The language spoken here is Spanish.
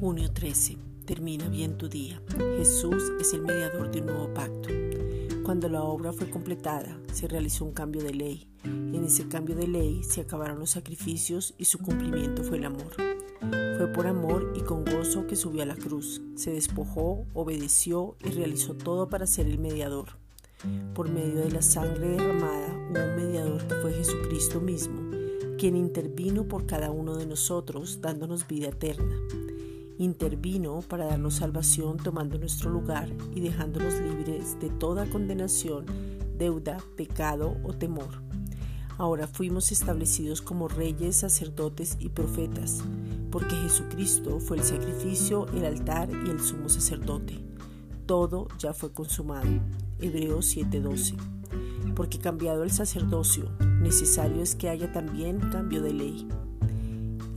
13. Termina bien tu día. Jesús es el mediador de un nuevo pacto. Cuando la obra fue completada, se realizó un cambio de ley. En ese cambio de ley se acabaron los sacrificios y su cumplimiento fue el amor. Fue por amor y con gozo que subió a la cruz. Se despojó, obedeció y realizó todo para ser el mediador. Por medio de la sangre derramada hubo un mediador que fue Jesucristo mismo, quien intervino por cada uno de nosotros dándonos vida eterna. Intervino para darnos salvación tomando nuestro lugar y dejándonos libres de toda condenación, deuda, pecado o temor. Ahora fuimos establecidos como reyes, sacerdotes y profetas, porque Jesucristo fue el sacrificio, el altar y el sumo sacerdote. Todo ya fue consumado. Hebreos 7:12. Porque cambiado el sacerdocio, necesario es que haya también cambio de ley.